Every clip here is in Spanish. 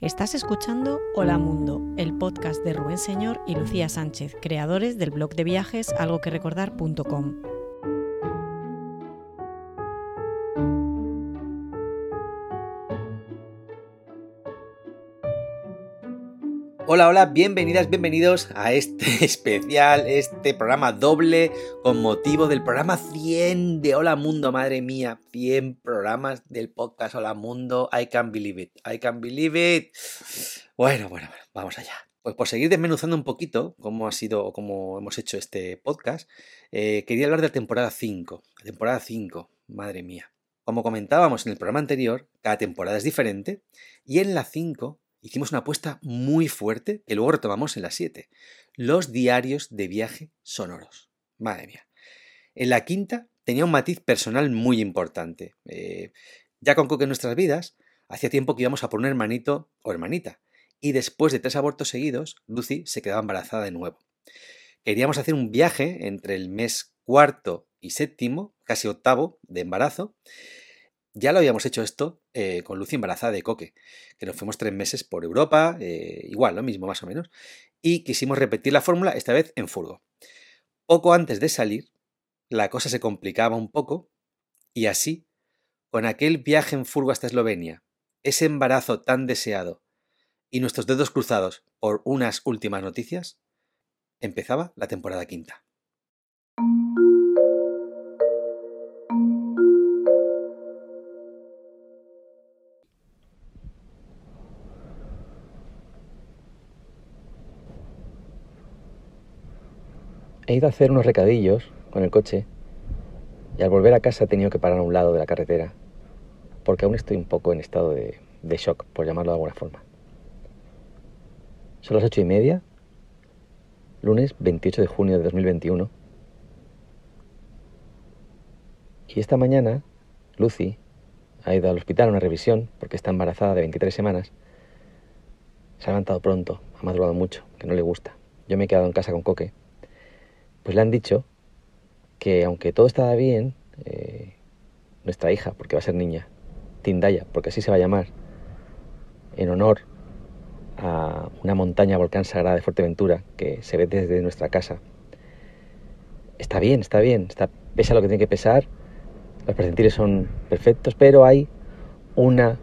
Estás escuchando Hola Mundo, el podcast de Rubén Señor y Lucía Sánchez, creadores del blog de viajes algoquerecordar.com. Hola, hola, bienvenidas, bienvenidos a este especial, este programa doble con motivo del programa 100 de Hola Mundo, madre mía, 100 programas del podcast Hola Mundo, I can believe it, I can believe it. Bueno, bueno, bueno, vamos allá. Pues por seguir desmenuzando un poquito cómo ha sido o cómo hemos hecho este podcast, eh, quería hablar de la temporada 5. La temporada 5, madre mía. Como comentábamos en el programa anterior, cada temporada es diferente y en la 5 hicimos una apuesta muy fuerte que luego retomamos en la 7. Los diarios de viaje sonoros. Madre mía. En la quinta tenía un matiz personal muy importante. Eh, ya con Coque en nuestras vidas, hacía tiempo que íbamos a por un hermanito o hermanita. Y después de tres abortos seguidos, Lucy se quedaba embarazada de nuevo. Queríamos hacer un viaje entre el mes cuarto y séptimo, casi octavo, de embarazo, ya lo habíamos hecho esto eh, con Lucy embarazada de Coque, que nos fuimos tres meses por Europa, eh, igual, lo mismo más o menos, y quisimos repetir la fórmula, esta vez en furgo. Poco antes de salir, la cosa se complicaba un poco, y así, con aquel viaje en furgo hasta Eslovenia, ese embarazo tan deseado, y nuestros dedos cruzados por unas últimas noticias, empezaba la temporada quinta. He ido a hacer unos recadillos con el coche y al volver a casa he tenido que parar a un lado de la carretera porque aún estoy un poco en estado de, shock, por llamarlo de alguna forma. Son las ocho y media, lunes 28 de junio de 2021. Y esta mañana, Lucy ha ido al hospital a una revisión porque está embarazada de 23 semanas. Se ha levantado pronto, ha madrugado mucho, que no le gusta. Yo me he quedado en casa con Coque pues le han dicho que aunque todo estaba bien, eh, nuestra hija, porque va a ser niña, Tindaya, porque así se va a llamar, en honor a una montaña volcán sagrada de Fuerteventura que se ve desde nuestra casa. Está bien, está bien, pesa lo que tiene que pesar, los percentiles son perfectos, pero hay una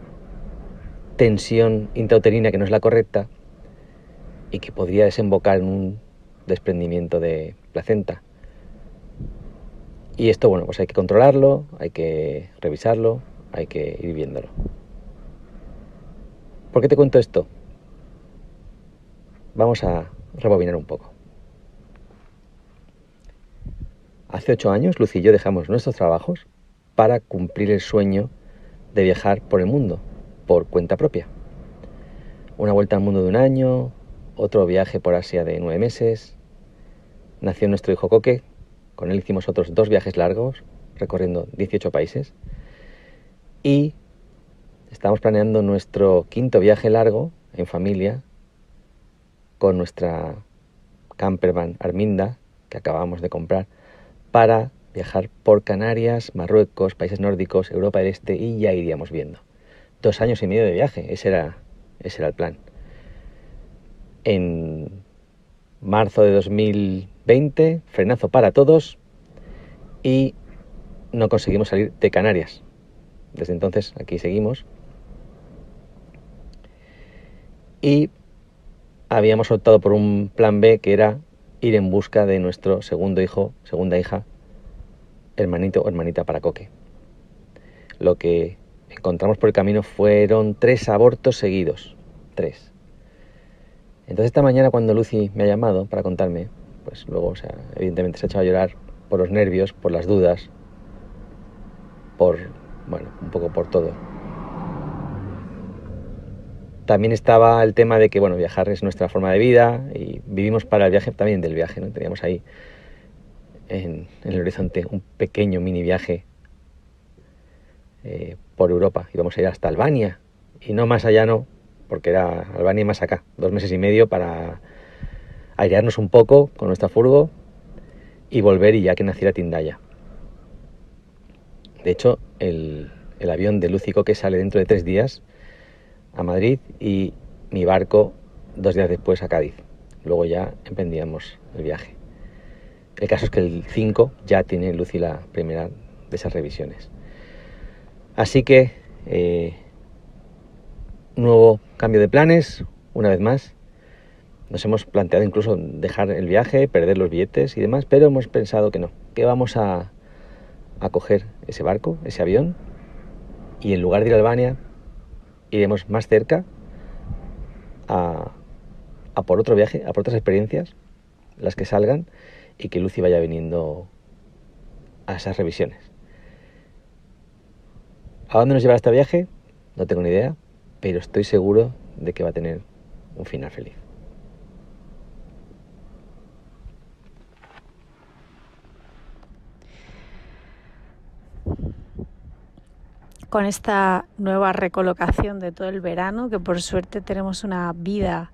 tensión intrauterina que no es la correcta y que podría desembocar en un desprendimiento de placenta. Y esto, bueno, pues hay que controlarlo, hay que revisarlo, hay que ir viéndolo. ¿Por qué te cuento esto? Vamos a rebobinar un poco. Hace ocho años, Lucy y yo dejamos nuestros trabajos para cumplir el sueño de viajar por el mundo, por cuenta propia. Una vuelta al mundo de un año, otro viaje por Asia de nueve meses, nació nuestro hijo Coque. Con él hicimos otros dos viajes largos, recorriendo 18 países. Y estamos planeando nuestro quinto viaje largo en familia con nuestra campervan Arminda, que acabamos de comprar, para viajar por Canarias, Marruecos, países nórdicos, Europa del Este y ya iríamos viendo. Dos años y medio de viaje, ese era, ese era el plan. En marzo de 2020, frenazo para todos y no conseguimos salir de Canarias. Desde entonces aquí seguimos. Y habíamos optado por un plan B que era ir en busca de nuestro segundo hijo, segunda hija, hermanito o hermanita para Coque. Lo que encontramos por el camino fueron tres abortos seguidos. Tres. Entonces esta mañana cuando Lucy me ha llamado para contarme, pues luego, o sea, evidentemente se ha echado a llorar por los nervios, por las dudas, por, bueno, un poco por todo. También estaba el tema de que, bueno, viajar es nuestra forma de vida y vivimos para el viaje también del viaje, ¿no? Teníamos ahí en, el horizonte un pequeño mini viaje eh, por Europa. Íbamos a ir hasta Albania y no más allá, no, porque era Albania más acá, dos meses y medio para airearnos un poco con nuestra furgo y volver y ya que naciera Tindaya. De hecho, el, avión de Lucico que sale dentro de tres días a Madrid y mi barco dos días después a Cádiz. Luego ya emprendíamos el viaje. El caso es que el 5 ya tiene Lucy la primera de esas revisiones. Así que, eh, nuevo cambio de planes, una vez más. Nos hemos planteado incluso dejar el viaje, perder los billetes y demás, pero hemos pensado que no, que vamos a, a coger ese barco, ese avión, y en lugar de ir a Albania, iremos más cerca a, a por otro viaje, a por otras experiencias, las que salgan, y que Lucy vaya viniendo a esas revisiones. ¿A dónde nos llevará este viaje? No tengo ni idea, pero estoy seguro de que va a tener un final feliz. Con esta nueva recolocación de todo el verano, que por suerte tenemos una vida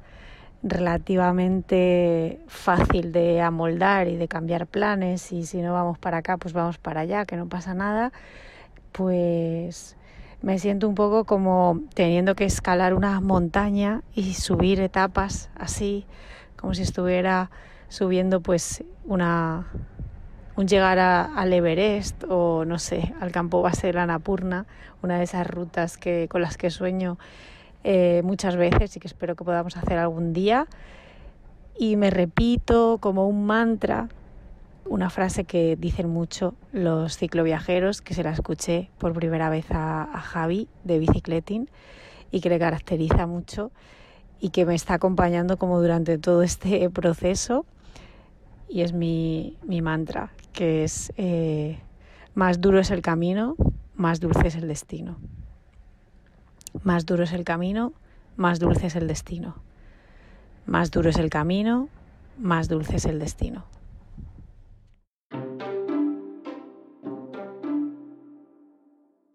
relativamente fácil de amoldar y de cambiar planes y si no vamos para acá pues vamos para allá, que no pasa nada, pues me siento un poco como teniendo que escalar una montaña y subir etapas así, como si estuviera subiendo pues una un llegar al Everest o no sé, al campo base de la Napurna, una de esas rutas que con las que sueño eh, muchas veces y que espero que podamos hacer algún día. Y me repito como un mantra una frase que dicen mucho los cicloviajeros, que se la escuché por primera vez a, Javi de Bicicleting y que le caracteriza mucho y que me está acompañando como durante todo este proceso. Y es mi, mi mantra, que es eh, más duro es el camino, más dulce es el destino. Más duro es el camino, más dulce es el destino. Más duro es el camino, más dulce es el destino.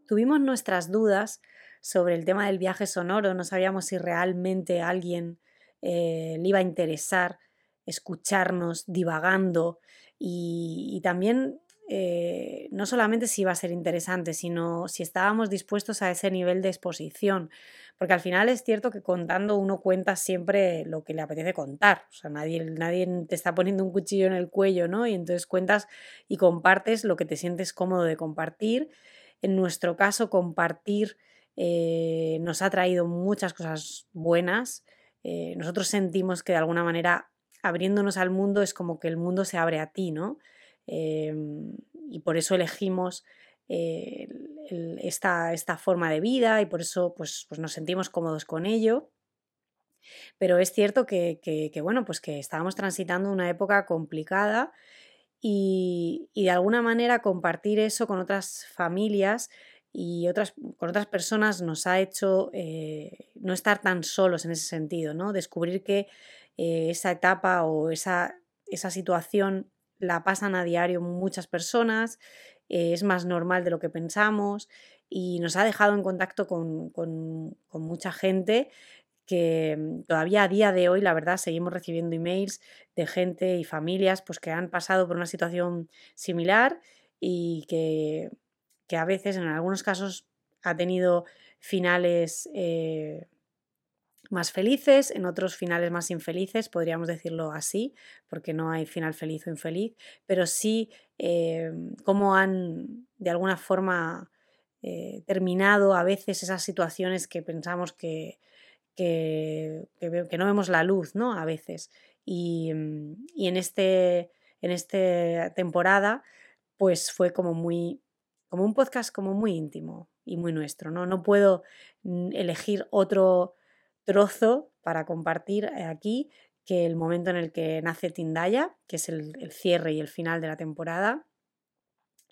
Tuvimos nuestras dudas sobre el tema del viaje sonoro, no sabíamos si realmente a alguien eh, le iba a interesar escucharnos divagando y también eh, no solamente si iba a ser interesante, sino si estábamos dispuestos a ese nivel de exposición. Porque al final es cierto que contando uno cuenta siempre lo que le apetece contar. O sea, nadie, nadie te está poniendo un cuchillo en el cuello, ¿no? Y entonces cuentas y compartes lo que te sientes cómodo de compartir. En nuestro caso, compartir eh, nos ha traído muchas cosas buenas. Eh, nosotros sentimos que de alguna manera abriéndonos al mundo es como que el mundo se abre a ti, ¿no? Em, y por eso elegimos eh, esta, esta, forma de vida y por eso pues, pues nos sentimos cómodos con ello. Pero es cierto que, que, bueno, pues que estábamos transitando una época complicada y, de alguna manera compartir eso con otras familias y otras, con otras personas nos ha hecho eh, no estar tan solos en ese sentido, ¿no? Descubrir que eh, esa etapa o esa, esa situación la pasan a diario muchas personas, eh, es más normal de lo que pensamos y nos ha dejado en contacto con, mucha gente que mm, todavía a día de hoy, la verdad, seguimos recibiendo emails de gente y familias pues, que han pasado por una situación similar y que, a veces, en algunos casos, ha tenido finales eh, más felices, en otros finales más infelices, podríamos decirlo así, porque no hay final feliz o infeliz, pero sí eh, cómo han de alguna forma eh, terminado a veces esas situaciones que pensamos que, que, no vemos la luz, ¿no? A veces. Y, mm, y en, este, en esta temporada, pues fue como muy, como un podcast como muy íntimo y muy nuestro, ¿no? No puedo mm, elegir otro trozo para compartir eh, aquí que el momento en el que nace Tindaya, que es el, cierre y el final de la temporada,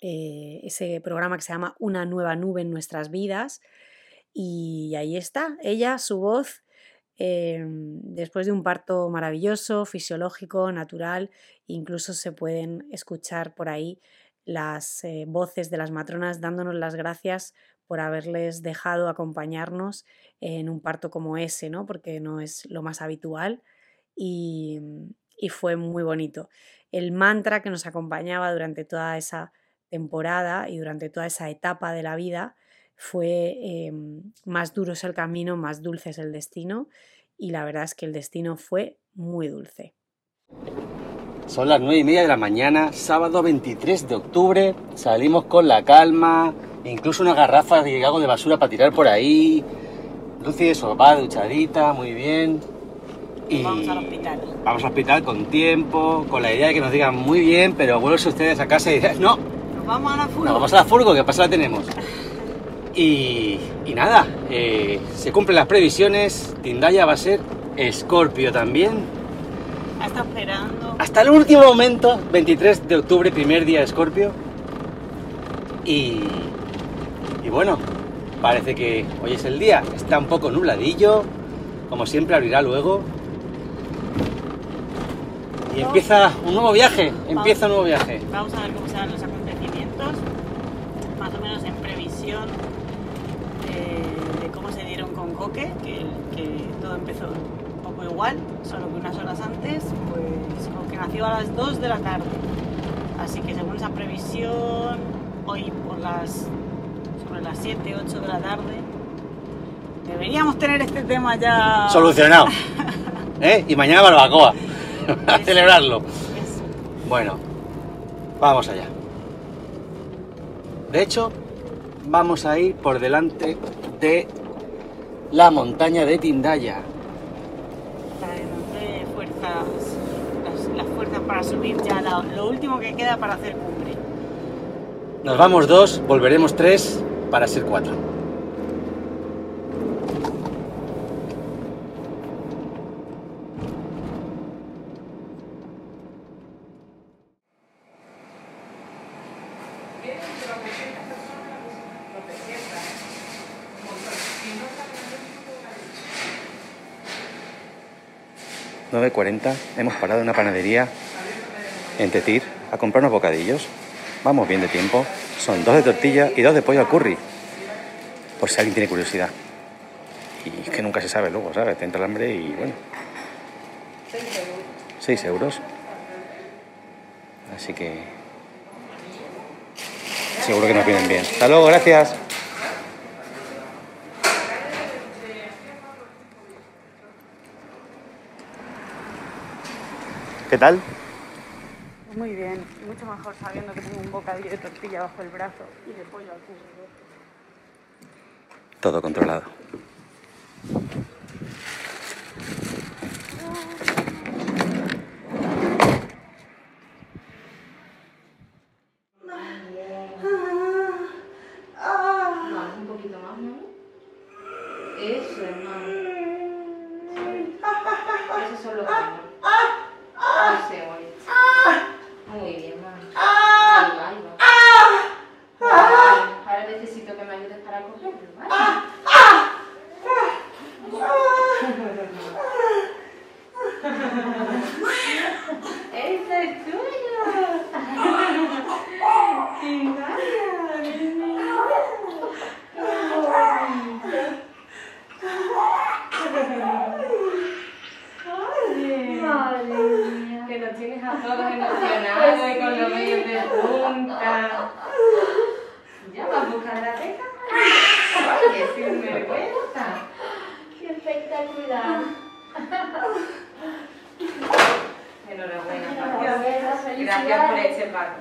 eh, ese programa que se llama Una nueva nube en nuestras vidas, y ahí está, ella, su voz, em, después de un parto maravilloso, fisiológico, natural, incluso se pueden escuchar por ahí las eh, voces de las matronas dándonos las gracias por haberles dejado acompañarnos en un parto como ese, ¿no? porque no es lo más habitual y, y fue muy bonito. El mantra que nos acompañaba durante toda esa temporada y durante toda esa etapa de la vida fue em, más duro es el camino, más dulce es el destino y la verdad es que el destino fue muy dulce. Son las nueve y media de la mañana, sábado 23 de octubre, salimos con la calma, incluso una garrafa de algo de basura para tirar por ahí, Lucy va duchadita, muy bien. Y vamos al hospital. Vamos al hospital con tiempo, con la idea de que nos digan muy bien, pero vuelven ustedes a casa y dirán, no. Nos vamos a la furgo. Nos vamos a la furgo, que pasa la tenemos. Y, nada, eh, se cumplen las previsiones. Tindaya va a ser Escorpio también. Está esperando. Hasta el último momento, 23 de octubre, primer día de Escorpio. Y, y bueno, parece que hoy es el día. Está un poco nubladillo. Como siempre, abrirá luego. Y empieza un nuevo viaje. Empieza un nuevo viaje. Vamos a ver cómo serán los acontecimientos. Más o menos en previsión que, todo empezó un poco igual, solo que unas horas antes, pues que nació a las 2 de la tarde. Así que según esa previsión, hoy por las sobre las 7, 8 de la tarde, deberíamos tener este tema ya solucionado. ¿Eh? Y mañana barbacoa. a celebrarlo. Bueno, vamos allá. De hecho, vamos a ir por delante de la montaña de Tindaya. Dé fuerzas, las, fuerzas para subir ya lo último que queda para hacer cumbre. Nos vamos dos, volveremos tres para ser cuatro. 9.40 hemos parado en una panadería en Tetir a comprar unos bocadillos. Vamos bien de tiempo. Son dos de tortilla y dos de pollo al curry. Por si alguien tiene curiosidad. Y es que nunca se sabe luego, ¿sabes? Te entra el hambre y bueno. 6 euros. Así que seguro que nos vienen bien. Hasta luego, gracias. ¿Qué tal? Muy bien, mucho mejor sabiendo que tengo un bocadillo de tortilla bajo el brazo y de pollo al cubo. Todo controlado. un poquito más, ¿no? Eso, hermano. Eso son los muy bien, mamá. Ahí va, ahí va. Ahora necesito que me ayudes para cogerlo, ¿vale? ¡Este es tuyo! tienes a todos emocionados y con los medios de punta. Ya vas a buscar la teca. Oye, sin vergüenza. Qué espectacular. Enhorabuena, Gracias, Gracias por ese pago.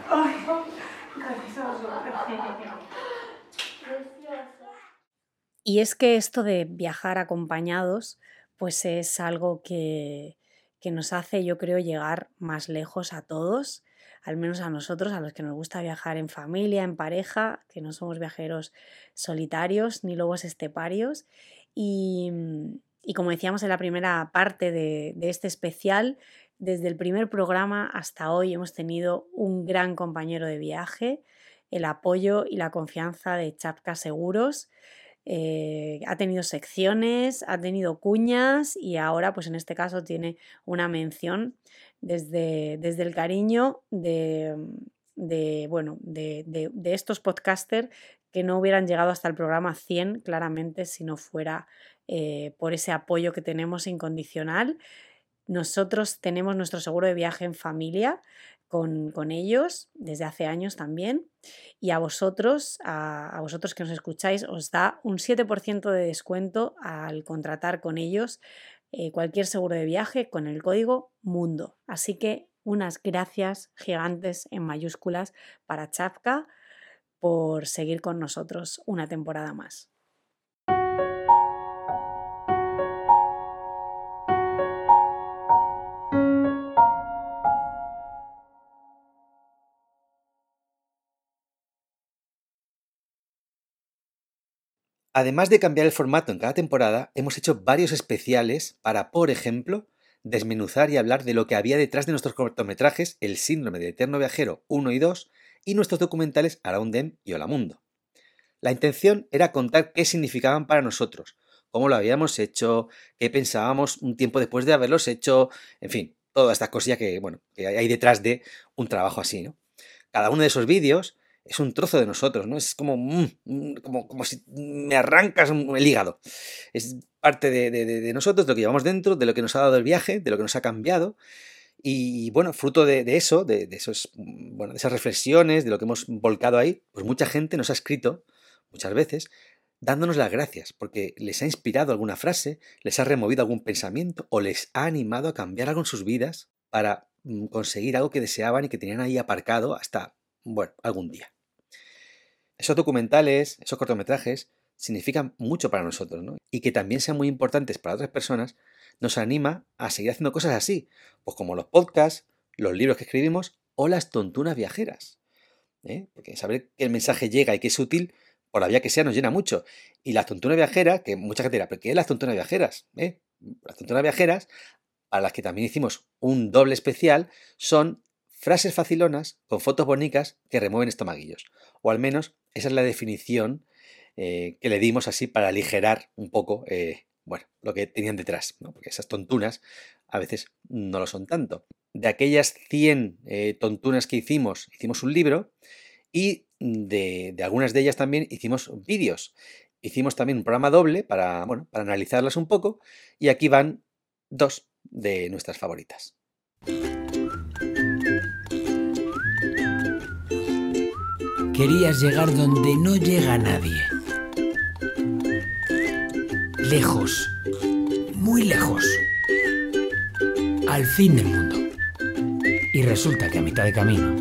Y es que esto de viajar acompañados, pues es algo que, que nos hace, yo creo, llegar más lejos a todos, al menos a nosotros, a los que nos gusta viajar en familia, en pareja, que no somos viajeros solitarios ni lobos esteparios. Y, como decíamos en la primera parte de, de este especial, desde el primer programa hasta hoy hemos tenido un gran compañero de viaje, el apoyo y la confianza de Chapka Seguros. Eh, ha tenido secciones, ha tenido cuñas y ahora, pues en este caso, tiene una mención desde, desde el cariño de, bueno, de, de, de, estos podcasters que no hubieran llegado hasta el programa 100, claramente, si no fuera eh, por ese apoyo que tenemos incondicional. Nosotros tenemos nuestro seguro de viaje en familia con, ellos desde hace años también. Y a vosotros, a, a vosotros que nos escucháis, os da un 7% de descuento al contratar con ellos eh, cualquier seguro de viaje con el código MUNDO. Así que unas gracias gigantes en mayúsculas para Chapka por seguir con nosotros una temporada más. Además de cambiar el formato en cada temporada, hemos hecho varios especiales para, por ejemplo, desmenuzar y hablar de lo que había detrás de nuestros cortometrajes El síndrome del eterno viajero 1 y 2 y nuestros documentales Around Them y Hola Mundo. La intención era contar qué significaban para nosotros, cómo lo habíamos hecho, qué pensábamos un tiempo después de haberlos hecho, en fin, todas estas cosillas que, bueno, que hay detrás de un trabajo así, ¿no? Cada uno de esos vídeos es un trozo de nosotros, ¿no? Es como, mm, mm, como, como si me arrancas el hígado. Es parte de, de, de, nosotros, de lo que llevamos dentro, de lo que nos ha dado el viaje, de lo que nos ha cambiado. Y bueno, fruto de, eso, de, esos, mm, bueno, de esas reflexiones, de lo que hemos volcado ahí, pues mucha gente nos ha escrito, muchas veces, dándonos las gracias, porque les ha inspirado alguna frase, les ha removido algún pensamiento o les ha animado a cambiar algo en sus vidas para conseguir algo que deseaban y que tenían ahí aparcado hasta, bueno, algún día. Esos documentales, esos cortometrajes, significan mucho para nosotros, ¿no? Y que también sean muy importantes para otras personas, nos anima a seguir haciendo cosas así, pues como los podcasts, los libros que escribimos o las tontunas viajeras. ¿eh? Porque saber que el mensaje llega y que es útil, por la vía que sea, nos llena mucho. Y las tontunas viajeras, que mucha gente dirá, ¿pero qué es las tontunas viajeras? ¿Eh? Las tontunas viajeras, a las que también hicimos un doble especial, son frases facilonas con fotos bonitas que remueven estomaguillos. O al menos esa es la definición eh, que le dimos así para aligerar un poco eh, bueno, lo que tenían detrás, porque esas tontunas a veces no lo son tanto. De aquellas 100 eh, tontunas que hicimos, hicimos un libro y de, de, algunas de ellas también hicimos vídeos. Hicimos también un programa doble para, bueno, para analizarlas un poco y aquí van dos de nuestras favoritas. Querías llegar donde no llega nadie. Lejos, muy lejos. Al fin del mundo. Y resulta que a mitad de camino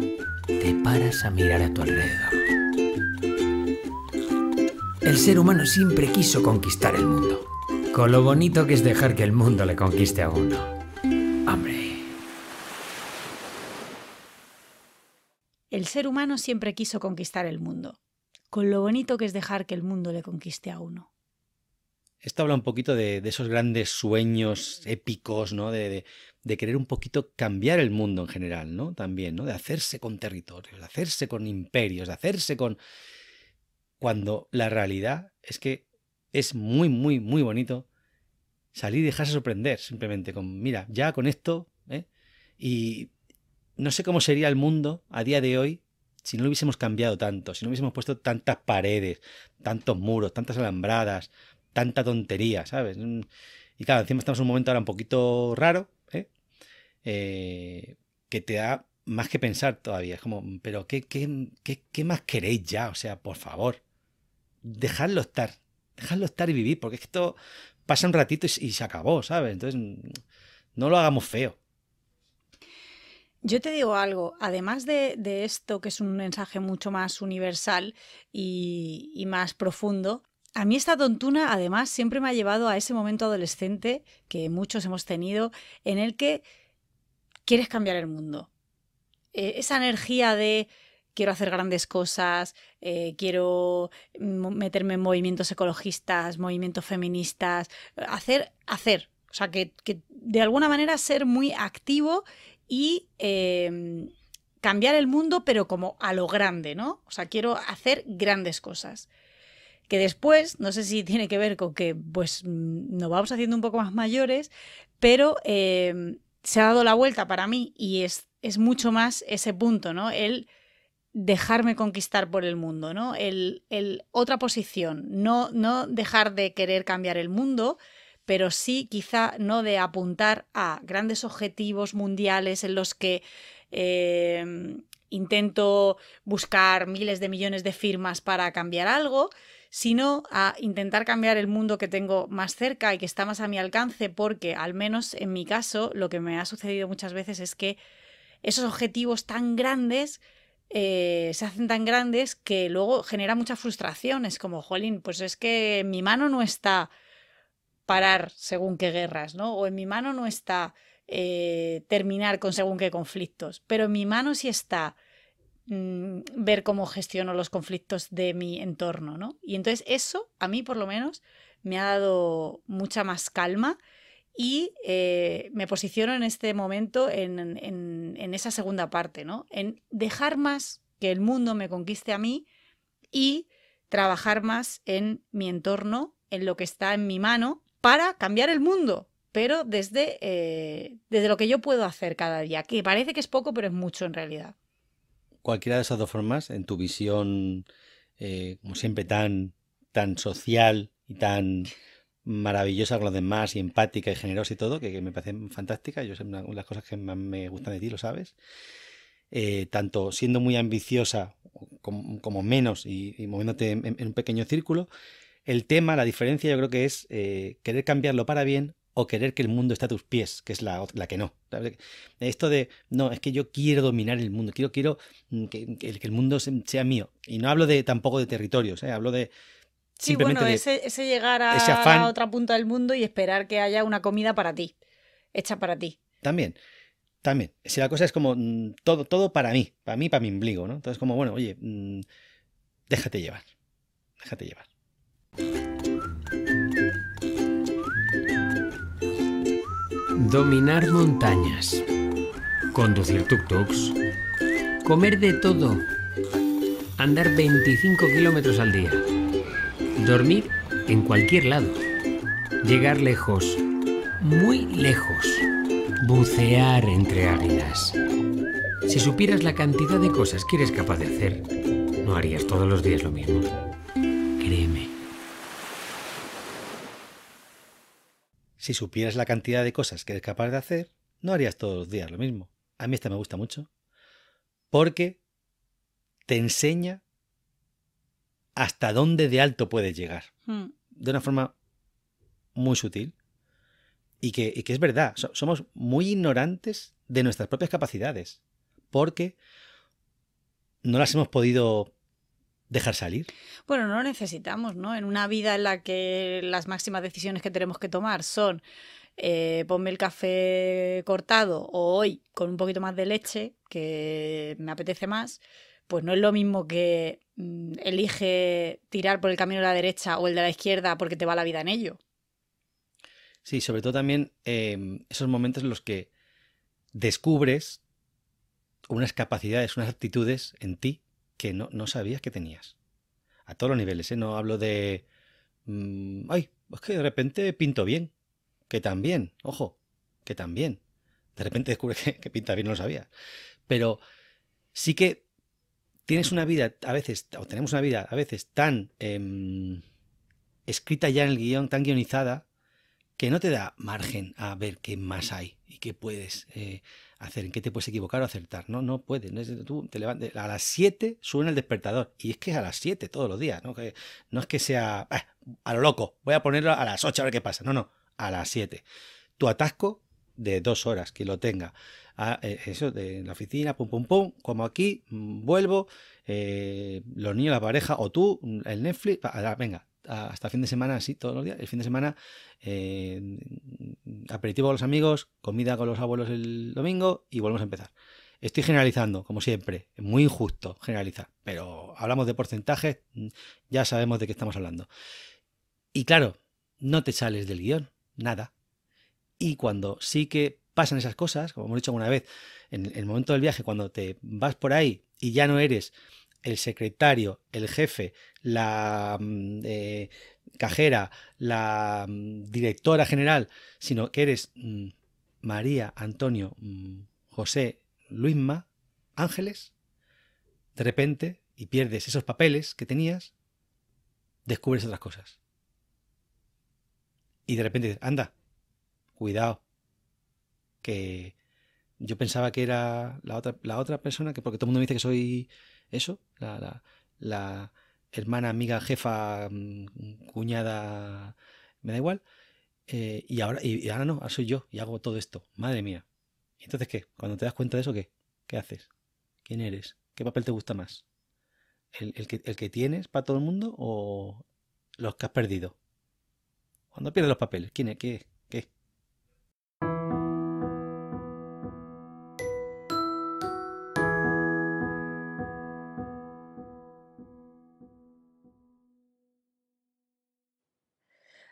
te paras a mirar a tu alrededor. El ser humano siempre quiso conquistar el mundo, con lo bonito que es dejar que el mundo le conquiste a uno. El ser humano siempre quiso conquistar el mundo, con lo bonito que es dejar que el mundo le conquiste a uno. Esto habla un poquito de, esos grandes sueños épicos, ¿no? De, de, de, querer un poquito cambiar el mundo en general, ¿no? También, ¿no? De hacerse con territorios, de hacerse con imperios, de hacerse con... Cuando la realidad es que es muy, muy, muy bonito salir y dejarse sorprender simplemente con, mira, ya con esto, ¿eh? Y no sé cómo sería el mundo a día de hoy si no lo hubiésemos cambiado tanto, si no hubiésemos puesto tantas paredes, tantos muros, tantas alambradas, tanta tontería, ¿sabes? Mm, y claro, encima estamos en un momento ahora un poquito raro, ¿eh? Eh, que te da más que pensar todavía. Es como, pero ¿qué, qué, qué, qué más queréis ya? O sea, por favor, dejadlo estar, dejadlo estar y vivir, porque esto pasa un ratito y, y se acabó, ¿sabes? Entonces, mm, no lo hagamos feo. Yo te digo algo, además de, de, esto, que es un mensaje mucho más universal y, más profundo, a mí esta tontuna además siempre me ha llevado a ese momento adolescente que muchos hemos tenido en el que quieres cambiar el mundo. Eh, esa energía de quiero hacer grandes cosas, eh, quiero meterme en movimientos ecologistas, movimientos feministas, hacer, hacer. O sea, que de alguna manera ser muy activo y eh, cambiar el mundo, pero como a lo grande, ¿no? O sea, quiero hacer grandes cosas. que después, no sé si tiene que ver con que pues mm, nos vamos haciendo un poco más mayores, pero eh, se ha dado la vuelta para mí y es, es mucho más ese punto, ¿no? El dejarme conquistar por el mundo, ¿no? El, el, otra posición, no, no dejar de querer cambiar el mundo, pero sí quizá no de apuntar a grandes objetivos mundiales en los que eh, intento buscar miles de millones de firmas para cambiar algo, sino a intentar cambiar el mundo que tengo más cerca y que está más a mi alcance, porque al menos en mi caso lo que me ha sucedido muchas veces es que esos objetivos tan grandes eh, se hacen tan grandes que luego genera mucha frustración. Es como, jolín, pues es que mi mano no está parar según qué guerras, ¿no? O en mi mano no está eh, terminar con según qué conflictos, pero en mi mano sí está mm, ver cómo gestiono los conflictos de mi entorno, ¿no? Y entonces eso, a mí por lo menos, me ha dado mucha más calma y eh, me posiciono en este momento en, en, en, esa segunda parte, ¿no? En dejar más que el mundo me conquiste a mí y trabajar más en mi entorno, en lo que está en mi mano, para cambiar el mundo, pero desde, eh, desde lo que yo puedo hacer cada día, que parece que es poco, pero es mucho en realidad. Cualquiera de esas dos formas, en tu visión, eh, como siempre, tan, tan social y tan maravillosa con los demás y empática y generosa y todo, que, me parece fantástica. Yo es una de las cosas que más me gustan de ti, lo sabes. Eh, tanto siendo muy ambiciosa como, menos y, moviéndote en, un pequeño círculo. El tema, la diferencia, yo creo que es eh, querer cambiarlo para bien o querer que el mundo esté a tus pies, que es la, la que no. Esto de, no, es que yo quiero dominar el mundo, quiero, quiero mm, que, que el mundo sea mío. Y no hablo de tampoco de territorios, ¿eh? hablo de Sí, bueno, ese, ese, llegar a otra punta del mundo y esperar que haya una comida para ti, hecha para ti. También, también. Si la cosa es como mm, todo, todo para mí, para mí, para mi ombligo, ¿no? Entonces, como, bueno, oye, mm, déjate llevar, déjate llevar. Dominar montañas, conducir tuk-tuks, comer de todo, andar 25 kilómetros al día Dormir en cualquier lado. Llegar lejos, muy lejos. Bucear entre águilas. Si supieras la cantidad de cosas que eres capaz de hacer, no harías todos los días lo mismo. Si supieras la cantidad de cosas que eres capaz de hacer, no harías todos los días lo mismo. A mí esta me gusta mucho. Porque te enseña hasta dónde de alto puedes llegar. Hmm. De una forma muy sutil. Y que, es verdad, somos muy ignorantes de nuestras propias capacidades. Porque no las hemos podido dejar salir. Bueno, no lo necesitamos, ¿no? En una vida en la que las máximas decisiones que tenemos que tomar son eh, ponme el café cortado o hoy con un poquito más de leche, que me apetece más, pues no es lo mismo que mm, elige tirar por el camino de la derecha o el de la izquierda porque te va la vida en ello. Sí, sobre todo también em, esos momentos en los que descubres unas capacidades, unas aptitudes en ti que no, sabías que tenías. A todos los niveles, ¿eh? No hablo de... Mm, ay, es que de repente pinto bien. Que también, ojo, que también. De repente descubres que, que pinta bien, no lo sabía. Pero sí que tienes una vida a veces, o tenemos una vida a veces tan em, escrita ya en el guion, tan guionizada, que no te da margen a ver qué más hay y qué puedes eh, hacer, en qué te puedes equivocar o acertar. No, no puedes. tú te levantes, a las 7 suena el despertador. Y es que es a las 7 todos los días. No, no es que sea ah, a lo loco, voy a ponerlo a las 8 a ver qué pasa. No, no, a las 7. Tu atasco de dos horas, que lo tenga a eh, eso de la oficina, pum, pum, pum, como aquí, mm, vuelvo, eh, los niños, la pareja, o tú, el Netflix, venga, hasta fin de semana, así, todos los días, el fin de semana, eh, aperitivo con los amigos, comida con los abuelos el domingo y volvemos a empezar. Estoy generalizando, como siempre, es muy injusto generalizar, pero hablamos de porcentajes, ya sabemos de qué estamos hablando. Y claro, no te sales del guion, nada. Y cuando sí que pasan esas cosas, como hemos dicho alguna vez, en el momento del viaje, cuando te vas por ahí y ya no eres el secretario, el jefe, la mm, eh, cajera, la mm, directora general, sino que eres mm, María, Antonio, José, Luisma, Ángeles, de repente, y pierdes esos papeles que tenías, descubres otras cosas. Y de repente dices, anda, cuidado, que yo pensaba que era la otra, la otra persona, que porque todo el mundo me dice que soy eso, la, hermana, amiga, jefa, mm, cuñada, me da igual. Eh, y, ahora, y, ahora no, ahora soy yo y hago todo esto. Madre mía. ¿Y entonces qué? Cuando te das cuenta de eso, ¿qué? ¿Qué haces? ¿Quién eres? ¿Qué papel te gusta más? ¿El, el, que, ¿El que tienes para todo el mundo o los que has perdido? Cuando pierdes los papeles, ¿quién es? ¿Qué? ¿Qué?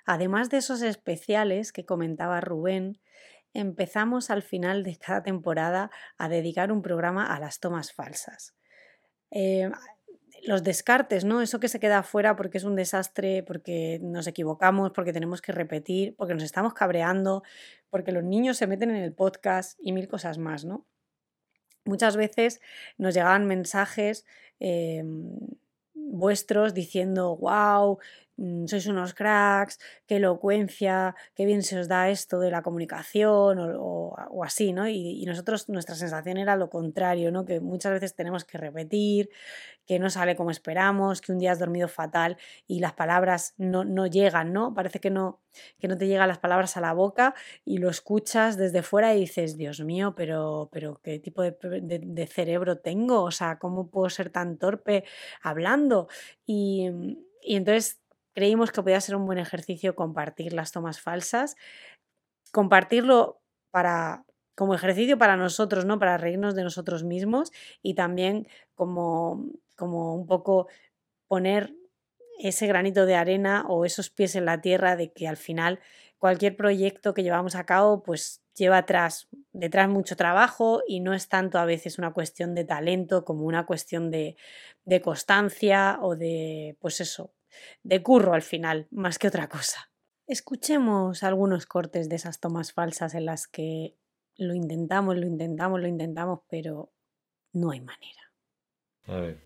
Además de esos especiales que comentaba Rubén, empezamos al final de cada temporada a dedicar un programa a las tomas falsas. Eh, los descartes, ¿no? Eso que se queda afuera porque es un desastre, porque nos equivocamos, porque tenemos que repetir, porque nos estamos cabreando, porque los niños se meten en el podcast y mil cosas más, ¿no? Muchas veces nos llegaban mensajes em, vuestros diciendo, wow, Mm, sois unos cracks, qué elocuencia, qué bien se os da esto de la comunicación o, así, ¿no? Y, nosotros, nuestra sensación era lo contrario, ¿no? Que muchas veces tenemos que repetir, que no sale como esperamos, que un día has dormido fatal y las palabras no, no llegan, ¿no? Parece que no, que no te llegan las palabras a la boca y lo escuchas desde fuera y dices, Dios mío, pero, pero ¿qué tipo de, de cerebro tengo? O sea, ¿cómo puedo ser tan torpe hablando? Y, y entonces creímos que podía ser un buen ejercicio compartir las tomas falsas, compartirlo para como ejercicio para nosotros, ¿no? Para reírnos de nosotros mismos y también como, como un poco poner ese granito de arena o esos pies en la tierra de que al final cualquier proyecto que llevamos a cabo pues lleva atrás, detrás mucho trabajo y no es tanto a veces una cuestión de talento como una cuestión de, de constancia o de pues eso, de curro al final, más que otra cosa. Escuchemos algunos cortes de esas tomas falsas en las que lo intentamos, lo intentamos, lo intentamos, pero no hay manera.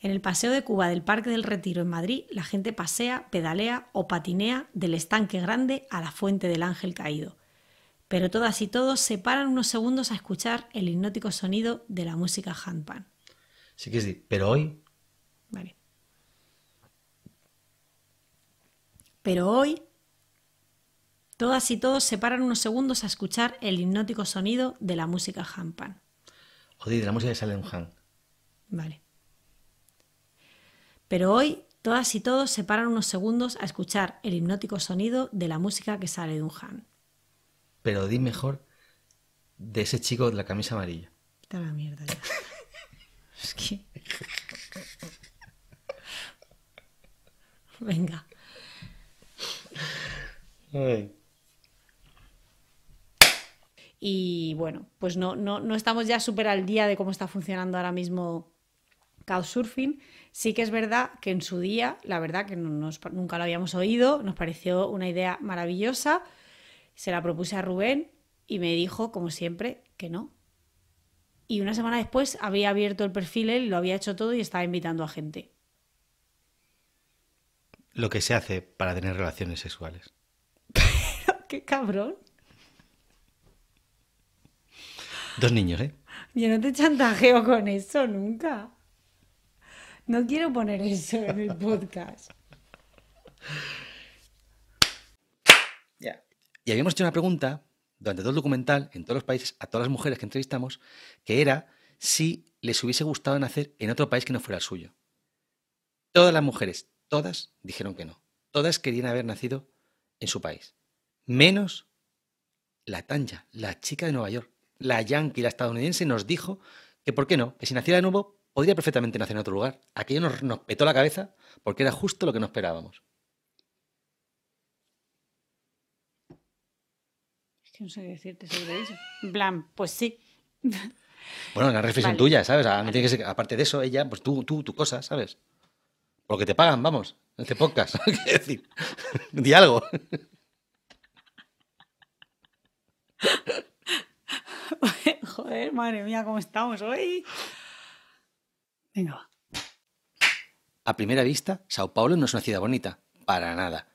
En el Paseo de Cuba del Parque del Retiro en Madrid, la gente pasea, pedalea o patinea del estanque grande a la fuente del ángel caído. Pero todas y todos se paran unos segundos a escuchar el hipnótico sonido de la música handpan. Sí que sí, pero hoy. Vale. Pero hoy, todas y todos se paran unos segundos a escuchar el hipnótico sonido de la música Hampan. O de la música de Salem Han. Vale. Pero hoy, todas y todos se paran unos segundos a escuchar el hipnótico sonido de la música que sale de un Han. Pero di mejor de ese chico de la camisa amarilla. Está la mierda ya. es que. Venga. Y bueno, pues no, no, estamos ya súper al día de cómo está funcionando ahora mismo Couchsurfing. Sí que es verdad que en su día, la verdad que nunca lo habíamos oído, nos pareció una idea maravillosa. Se la propuse a Rubén y me dijo, como siempre, que no. Y una semana después había abierto el perfil, él lo había hecho todo y estaba invitando a gente. Lo que se hace para tener relaciones sexuales. qué cabrón. Dos niños, ¿eh? Yo no te chantajeo con eso nunca. No quiero poner eso en el podcast. Ya. Y habíamos hecho una pregunta durante todo el documental, en todos los países, a todas las mujeres que entrevistamos, que era si les hubiese gustado nacer en otro país que no fuera el suyo. Todas las mujeres, todas, dijeron que no. Todas querían haber nacido en su país menos la Tanja, la chica de Nueva York. La yankee, la estadounidense, nos dijo que por qué no, que si naciera de nuevo podría perfectamente nacer en otro lugar. Aquello nos, nos petó la cabeza porque era justo lo que no esperábamos. Es que no sé decirte sobre eso. En plan, pues sí. Bueno, una reflexión Vale. tuya, ¿sabes? No tiene que ser- aparte de eso, ella, pues tú, tú, tu cosa, ¿sabes? Por lo que te pagan, vamos, en este podcast. Quiero decir, di algo. Joder, madre mía, ¿cómo estamos hoy? Venga, va. A primera vista, Sao Paulo no es una ciudad bonita, para nada.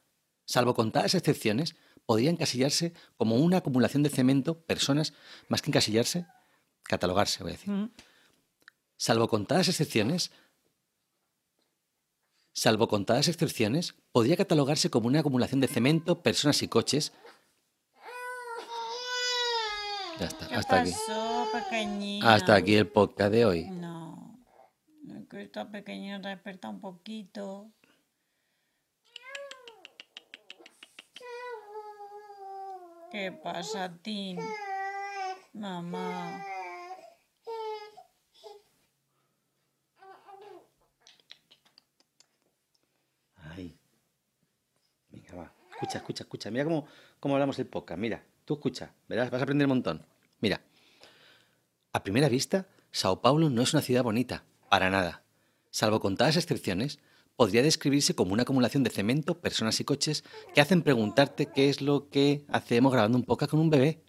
Salvo contadas excepciones, podría encasillarse como una acumulación de cemento, personas, más que encasillarse, catalogarse, voy a decir. Mm. Salvo contadas excepciones, salvo contadas excepciones, podría catalogarse como una acumulación de cemento, personas y coches. Ya está, hasta aquí. Hasta aquí el podcast de hoy. No, que esta pequeñina desperta un poquito. ¿Qué pasa, Tin? Mamá. Ay. Venga, va. Escucha, escucha, escucha. Mira cómo, cómo hablamos el podcast. Mira, tú escucha. Verás, vas a aprender un montón. Mira. A primera vista, Sao Paulo no es una ciudad bonita. Para nada. Salvo contadas excepciones, podría describirse como una acumulación de cemento, personas y coches que hacen preguntarte qué es lo que hacemos grabando un podcast con un bebé.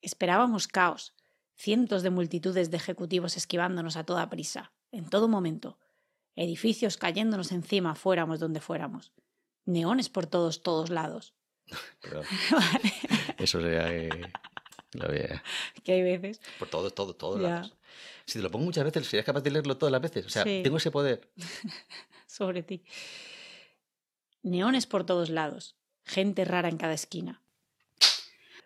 Esperábamos caos, cientos de multitudes de ejecutivos esquivándonos a toda prisa, en todo momento, edificios cayéndonos encima fuéramos donde fuéramos, neones por todos, todos lados. Eso sería Que hay veces. Por todo, todo, todos Ya. lados. Si te lo pongo muchas veces, serías capaz de leerlo todas las veces. O sea, Sí. tengo ese poder. sobre ti. Neones por todos lados, gente rara en cada esquina.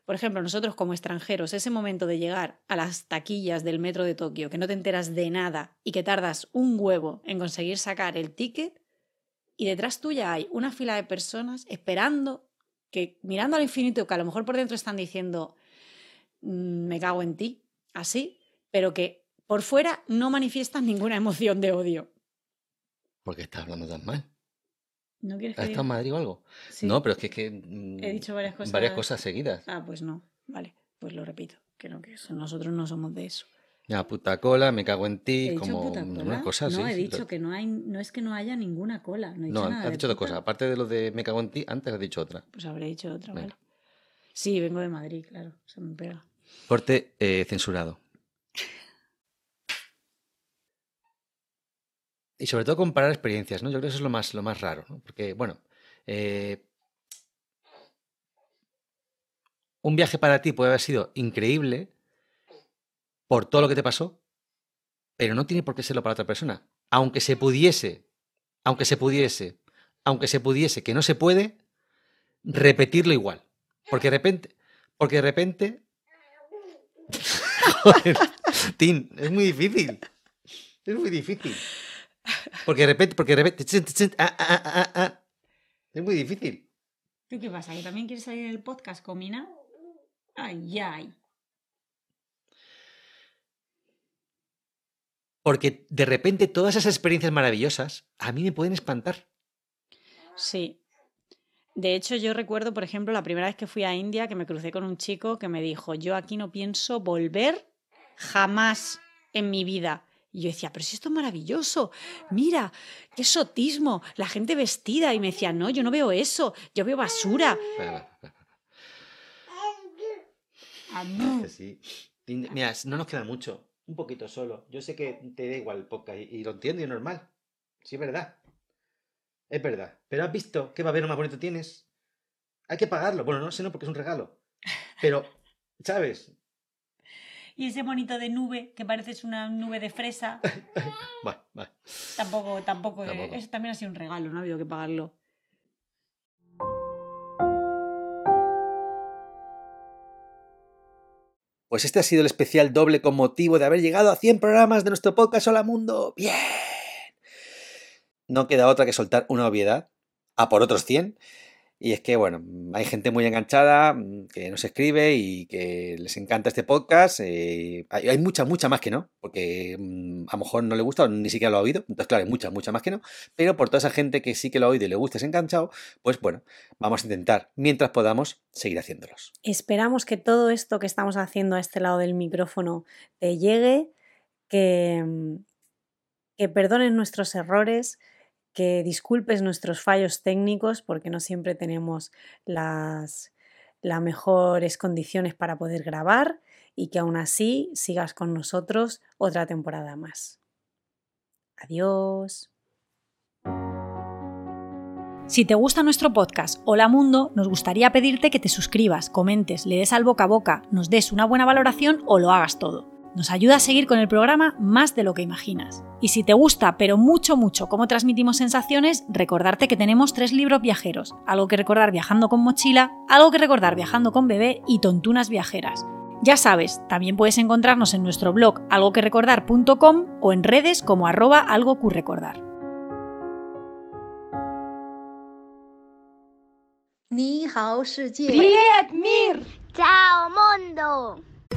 Por ejemplo, nosotros como extranjeros, ese momento de llegar a las taquillas del metro de Tokio, que no te enteras de nada y que tardas un huevo en conseguir sacar el ticket, y detrás tuya hay una fila de personas esperando, que mirando al infinito, que a lo mejor por dentro están diciendo, "Mm, me cago en ti, así, pero que por fuera no manifiestan ninguna emoción de odio. ¿Por qué estás hablando tan mal? ¿No quieres que ¿Has estado en Madrid o algo? Sí. No, pero es que, es que, mm, He dicho varias cosas. Varias cosas seguidas. Ah, pues no. Vale, pues lo repito. Que no, que eso- nosotros no somos de eso. Ya, puta cola, me cago en ¿He ti, como una cosa no, he dicho lo- que no hay, no es que no haya ninguna cola. No he dicho No, nada has dicho dos cosas. Aparte de lo de me cago en ti, antes has dicho otra. Pues habré dicho otra, Venga. vale. Sí, vengo de Madrid, claro. Se me pega. Corte eh, censurado. Y sobre todo comparar experiencias, ¿no? Yo creo que eso es lo más, lo más raro, ¿no? Porque, bueno, eh, un viaje para ti puede haber sido increíble por todo lo que te pasó, pero no tiene por qué serlo para otra persona. Aunque se pudiese, aunque se pudiese, aunque se pudiese, que no se puede, repetirlo igual. Porque de repente, porque de repente Joder, Tin, es muy difícil. Es muy difícil. Porque de repente, porque de repente. ah, ah, ah. Es muy difícil. ¿Tú qué pasa? ¿Que también quieres salir en el podcast, Comina? Ay, ay. Porque de repente todas esas experiencias maravillosas a mí me pueden espantar. Sí. De hecho, yo recuerdo, por ejemplo, la primera vez que fui a India, que me crucé con un chico que me dijo, yo aquí no pienso volver jamás en mi vida. Y yo decía, pero si esto es maravilloso, mira, qué sotismo, la gente vestida. Y me decía, no, yo no veo eso, yo veo basura. Sí. Mira, no nos queda mucho. Un poquito solo. Yo sé que te da igual el podcast y, lo entiendo y normal. Sí, es verdad. Es verdad. Pero has visto qué babero más bonito tienes. Hay que pagarlo. Bueno, no sé, no, porque es un regalo. Pero, ¿sabes? Y ese bonito de nube, que pareces una nube de fresa, Va, va. tampoco, tampoco, Tampoco. eso también ha sido un regalo, no ha habido que pagarlo. Pues este ha sido el especial doble con motivo de haber llegado a 100 programas de nuestro podcast Hola Mundo. ¡Bien! No queda otra que soltar una obviedad, a por otros 100. Y es que, bueno, hay gente muy enganchada mm, que nos escribe y que les encanta este podcast. eh, hay, mucha, mucha más que no, porque mm, a lo mejor no le gusta o ni siquiera lo ha oído. Entonces, claro, hay mucha, mucha más que no. Pero por toda esa gente que sí que lo ha oído y le gusta, es enganchado, pues bueno, vamos a intentar, mientras podamos, seguir haciéndolos. Esperamos que todo esto que estamos haciendo a este lado del micrófono te llegue, que, mm, que perdones nuestros errores, que disculpes nuestros fallos técnicos, porque no siempre tenemos las, las mejores condiciones para poder grabar y que aún así sigas con nosotros otra temporada más. Adiós. Si te gusta nuestro podcast Hola Mundo, nos gustaría pedirte que te suscribas, comentes, le des al boca a boca, nos des una buena valoración o lo hagas todo nos ayuda a seguir con el programa más de lo que imaginas. Y si te gusta, pero mucho, mucho, cómo transmitimos sensaciones, recordarte que tenemos tres libros viajeros, algo que recordar viajando con mochila, algo que recordar viajando con bebé y tontunas viajeras. Ya sabes, también puedes encontrarnos en nuestro blog algoquerecordar.com o en redes como arroba algo recordar. Chao mundo.